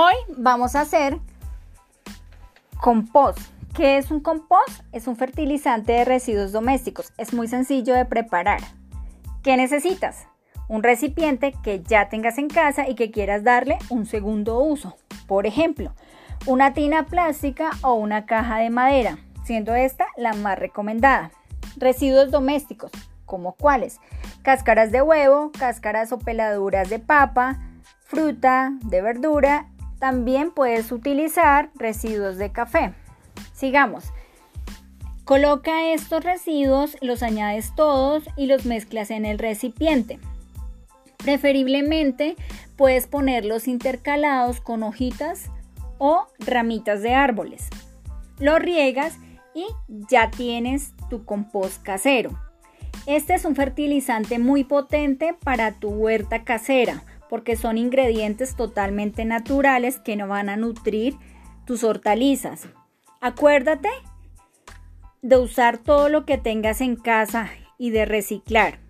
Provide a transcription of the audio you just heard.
Hoy vamos a hacer compost. ¿Qué es un compost? Es un fertilizante de residuos domésticos. Es muy sencillo de preparar. ¿Qué necesitas? Un recipiente que ya tengas en casa y que quieras darle un segundo uso. Por ejemplo, una tina plástica o una caja de madera, siendo esta la más recomendada. Residuos domésticos, como cuáles? Cáscaras de huevo, cáscaras o peladuras de papa, fruta, de verdura también puedes utilizar residuos de café. Sigamos. Coloca estos residuos, los añades todos y los mezclas en el recipiente. Preferiblemente puedes ponerlos intercalados con hojitas o ramitas de árboles. Lo riegas y ya tienes tu compost casero. Este es un fertilizante muy potente para tu huerta casera porque son ingredientes totalmente naturales que no van a nutrir tus hortalizas. Acuérdate de usar todo lo que tengas en casa y de reciclar.